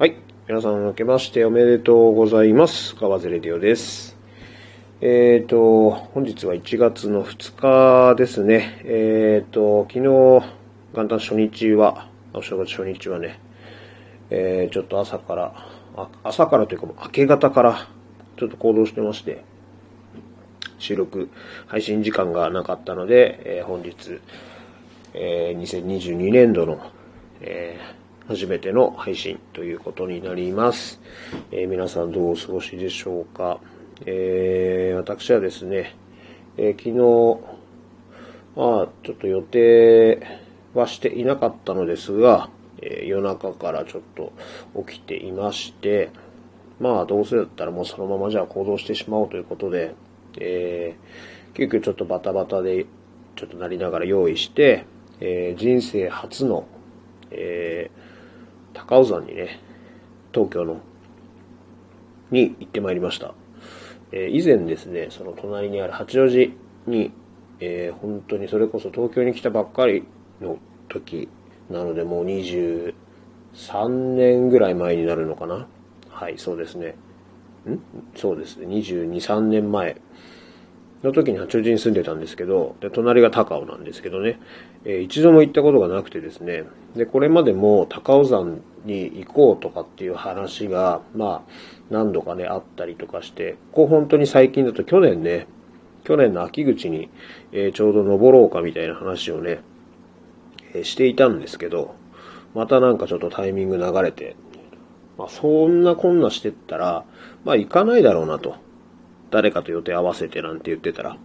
はい。皆さん、明けましておめでとうございます。川瀬レディオです。えっ、と、本日は1月の2日ですね。えっ、と、昨日、元旦初日は、お正月初日はね、えーちょっと朝から、あ朝からというか明け方から、ちょっと行動してまして、収録、配信時間がなかったので、えー本日、えー2022年度の、えー初めての配信ということになります。えー皆さんどうお過ごしでしょうか。えー私はですね、えー昨日、まあ、ちょっと予定はしていなかったのですが、え夜中からちょっと起きていまして、まあ、どうせだったらもうそのままじゃあ行動してしまおうということで、えー急遽ちょっとバタバタでちょっとなりながら用意して、え人生初の、え高尾山にね、東京の、に行ってまいりました。えー以前ですね、その隣にある八王子に、えー本当にそれこそ東京に来たばっかりの時なので、もう23年ぐらい前になるのかな。はい、そうですね。ん？そうですね。22、3年前の時に八王子に住んでたんですけど、で、隣が高尾なんですけどね、えー一度も行ったことがなくてですね、で、これまでも高尾山に行こうとかっていう話が、まあ、何度かね、あったりとかして、ここ本当に最近だと去年ね、去年の秋口に、えーちょうど登ろうかみたいな話をね、えーしていたんですけど、またなんかちょっとタイミング流れて、まあそんなこんなしてったら、まあ行かないだろうなと。誰かと予定合わせてなんて言ってたら。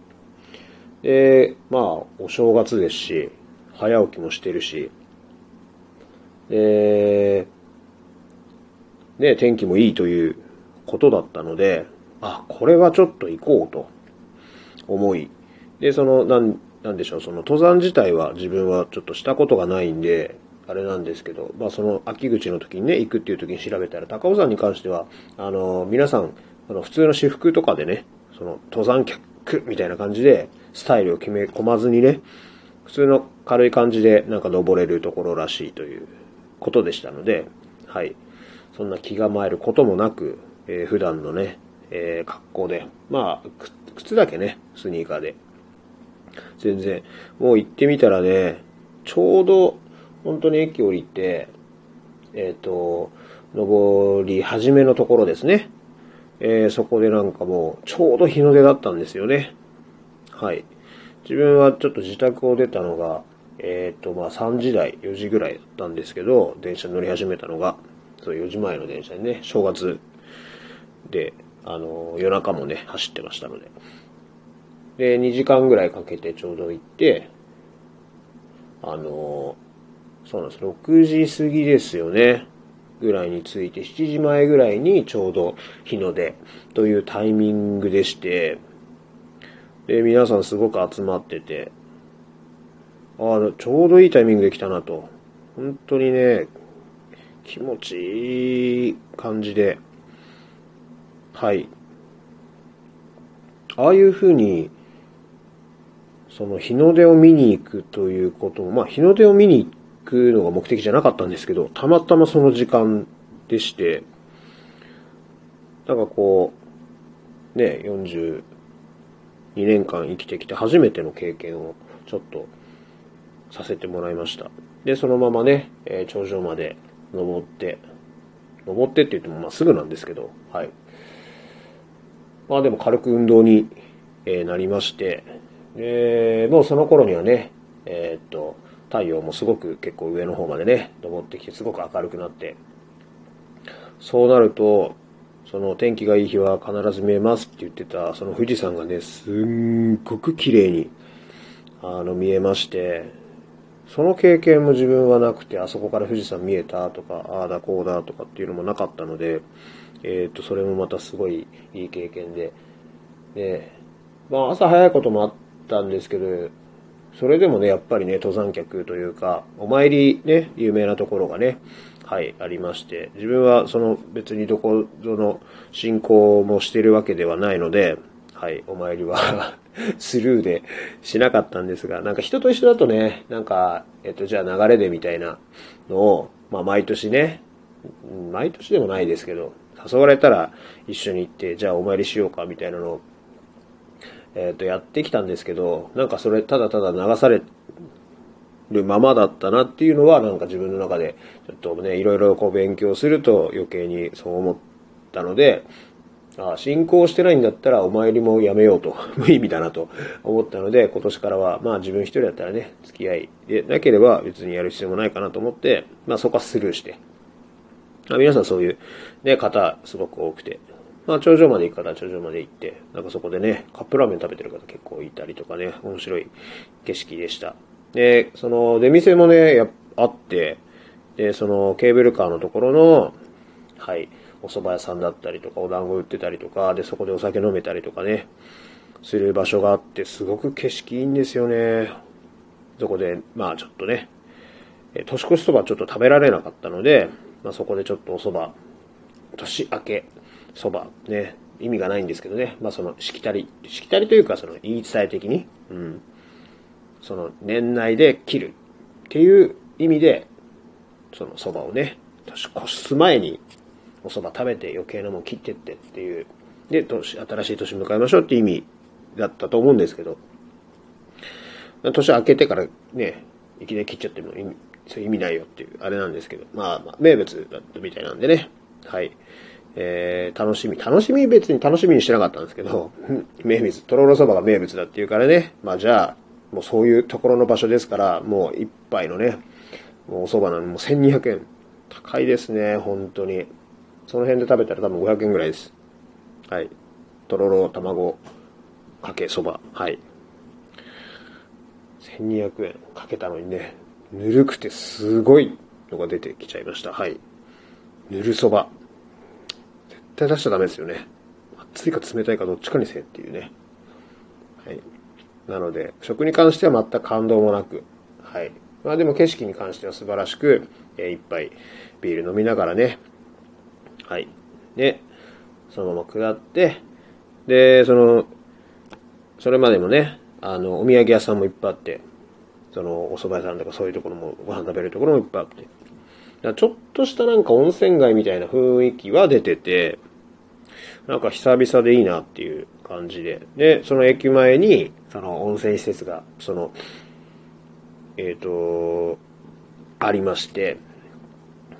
で、まあお正月ですし、早起きもしてるし、で、ね、天気もいいということだったので、あ、これはちょっと行こうと。思い、で、その、なん、なんでしょう、その登山自体は自分はちょっとしたことがないんで、あれなんですけど、まあその秋口の時にね、行くっていう時に調べたら、高尾山に関しては、あの、皆さん、あの、普通の私服とかでね、その、登山客みたいな感じで、スタイルを決め込まずにね、普通の軽い感じでなんか登れるところらしいということでしたので、はい。そんな気構えることもなく、えー普段のね、えー格好で、まあ、靴だけね、スニーカーで、全然、もう行ってみたらね、ちょうど、本当に駅降りて、えっ、と、登り始めのところですね。えーそこでなんかもう、ちょうど日の出だったんですよね。はい。自分はちょっと自宅を出たのが、えっ、と、まあ3時台、4時ぐらいだったんですけど、電車乗り始めたのが、そう4時前の電車にね、正月で、あの、夜中もね、走ってましたので。で、2時間ぐらいかけてちょうど行って、あの、そうなんです。6時過ぎですよね。ぐらいに着いて、7時前ぐらいにちょうど日の出というタイミングでして、で、皆さんすごく集まってて、ああ、ちょうどいいタイミングで来たなと。本当にね、気持ちいい感じで、はい。ああいう風に、その日の出を見に行くということも、まあ日の出を見に行っくのが目的じゃなかったんですけど、たまたまその時間でして、なんかこう、ね、42年間生きてきて初めての経験をちょっとさせてもらいました。で、そのままね、えー頂上まで登って、登ってって言ってもまあすぐなんですけど、はい。まあでも軽く運動に、えーなりまして、で、もうその頃にはね、えーっと、太陽もすごく結構上の方までね、登ってきてすごく明るくなって、そうなると、その天気がいい日は必ず見えますって言ってた、その富士山がね、すんごく綺麗に、あの、見えまして、その経験も自分はなくて、あそこから富士山見えたとか、ああだこうだとかっていうのもなかったので、えっ、と、それもまたすごいいい経験で、で、まあ朝早いこともあったんですけど、それでもね、やっぱりね、登山客というか、お参りね、有名なところがね、はい、ありまして、自分はその別にどこぞの信仰もしてるわけではないので、はい、お参りは スルーでしなかったんですが、なんか人と一緒だとね、なんか、えっと、じゃあ流れでみたいなのを、まあ毎年ね、毎年でもないですけど、誘われたら一緒に行って、じゃあお参りしようかみたいなのを、えっ、ー、と、やってきたんですけど、なんかそれただただ流されるままだったなっていうのは、なんか自分の中で、ちょっとね、いろいろこう勉強すると余計にそう思ったので、ああ、進行してないんだったらお参りもやめようと、無意味だなと思ったので、今年からは、まあ自分一人だったらね、付き合いでなければ別にやる必要もないかなと思って、まあそこはスルーして。あ、皆さんそういうね、方すごく多くて、まあ頂上まで行く方は頂上まで行って、なんかそこでね、カップラーメン食べてる方結構いたりとかね、面白い景色でした。で、その出店もね、やあって、で、そのケーブルカーのところの、はい、お蕎麦屋さんだったりとか、お団子売ってたりとか、で、そこでお酒飲めたりとかね、する場所があって、すごく景色いいんですよね。そこで、まあちょっとね、年越しそばちょっと食べられなかったので、まあそこでちょっとお蕎麦、年明け蕎麦ね、意味がないんですけどね、まあそのしきたり、しきたりというかその言い伝え的に、うん、その年内で切るっていう意味で、その蕎麦をね、年越す前にお蕎麦食べて余計なもん切ってってっていう、で、年、新しい年迎えましょうって意味だったと思うんですけど、年明けてからね、いきなり切っちゃっても意味、そういう意味ないよっていう、あれなんですけど、まあ、まあ、名物だったみたいなんでね、はい。えー、楽しみ。楽しみ別に楽しみにしてなかったんですけど、名物、とろろそばが名物だっていうからね、まあじゃあ、もうそういうところの場所ですから、もう一杯のね、もうお蕎麦なのにもう1200円。高いですね、本当に。その辺で食べたら多分500円ぐらいです。はい。とろろ、卵、かけそば。はい。1200円かけたのにね、ぬるくてすごいのが出てきちゃいました。はい。ぬるそば。絶対出しちゃダメですよね。熱いか冷たいかどっちかにせえっていうね。はい。なので、食に関しては全く感動もなく、はい。まあでも景色に関しては素晴らしく、えー、一杯ビール飲みながらね、はい。で、そのまま下って、で、その、それまでもね、あの、お土産屋さんもいっぱいあって、その、お蕎麦屋さんとかそういうところも、ご飯食べるところもいっぱいあって、ちょっとしたなんか温泉街みたいな雰囲気は出てて、なんか久々でいいなっていう感じで。で、その駅前に、その温泉施設が、その、えっ、ー、と、ありまして、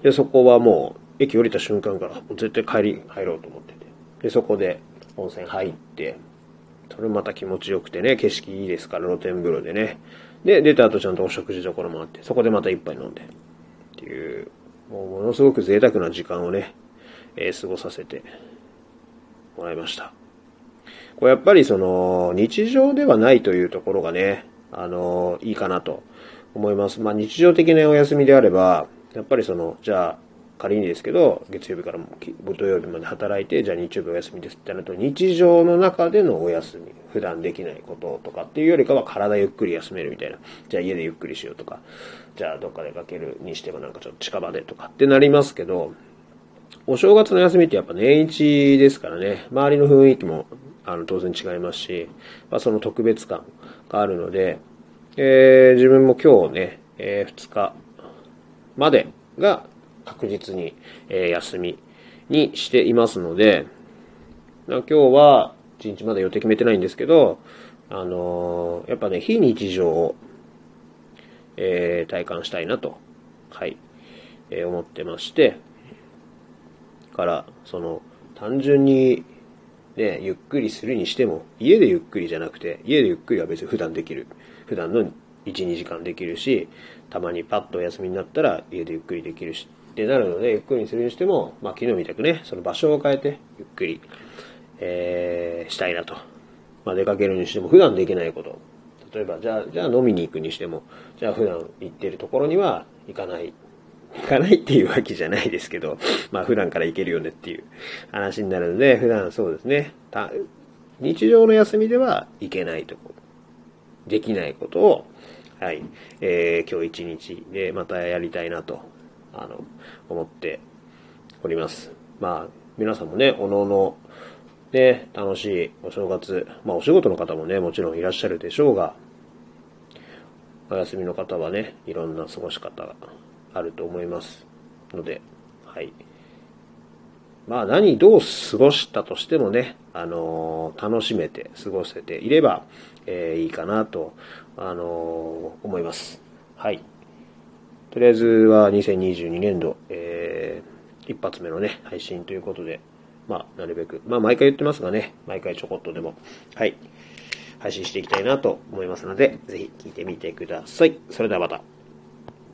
で、そこはもう、駅降りた瞬間から絶対帰り入ろうと思ってて。で、そこで温泉入って、それまた気持ちよくてね、景色いいですから露天風呂でね。で、出た後ちゃんとお食事どころもあって、そこでまた一杯飲んで。っていう、もうものすごく贅沢な時間をね、えー、過ごさせてもらいました。これやっぱりその、日常ではないというところがね、あの、いいかなと思います。まあ日常的なお休みであれば、やっぱりその、じゃあ、仮にですけど、月曜日からも土曜日まで働いて、じゃあ日曜日お休みですってなると、日常の中でのお休み、普段できないこととかっていうよりかは体ゆっくり休めるみたいな。じゃあ家でゆっくりしようとか、じゃあどっか出かけるにしてもなんかちょっと近場でとかってなりますけど、お正月の休みってやっぱ年一ですからね、周りの雰囲気もあの当然違いますし、まあ、その特別感があるので、えー、自分も今日ね、えー、2日までが確実に、え休みにしていますので、今日は1日まだ予定決めてないんですけど、あのー、やっぱね、非日常を、えー、体感したいなと、はい、えー、思ってまして、から、その、単純に、ね、ゆっくりするにしても、家でゆっくりじゃなくて、家でゆっくりは別に普段できる。普段の1、2時間できるし、たまにパッとお休みになったら家でゆっくりできるしってなるので、ゆっくりにするにしても、まあ、昨日みたくね、その場所を変えて、ゆっくり、えー、したいなと。まあ、出かけるにしても、普段できないこと。例えば、じゃあ、じゃあ飲みに行くにしても、じゃあ普段行ってるところには行かない。行かないっていうわけじゃないですけど、まあ普段から行けるよねっていう話になるので、普段そうですね、日常の休みでは行けないとこ、できないことを、はい、えー、今日一日でまたやりたいなとあの、思っております。まあ、皆さんもね、おのおの、ね、楽しいお正月、まあお仕事の方もね、もちろんいらっしゃるでしょうが、お休みの方はね、いろんな過ごし方があると思います。ので、はい。まあ何、どう過ごしたとしてもね、あのー、楽しめて過ごせていれば、えー、いいかなと、あのー、思います。はい。とりあえずは2022年度、えー、一発目のね、配信ということで、まあ、なるべく、まあ、毎回言ってますがね、毎回ちょこっとでも、はい、配信していきたいなと思いますので、ぜひ聞いてみてください。それではまた。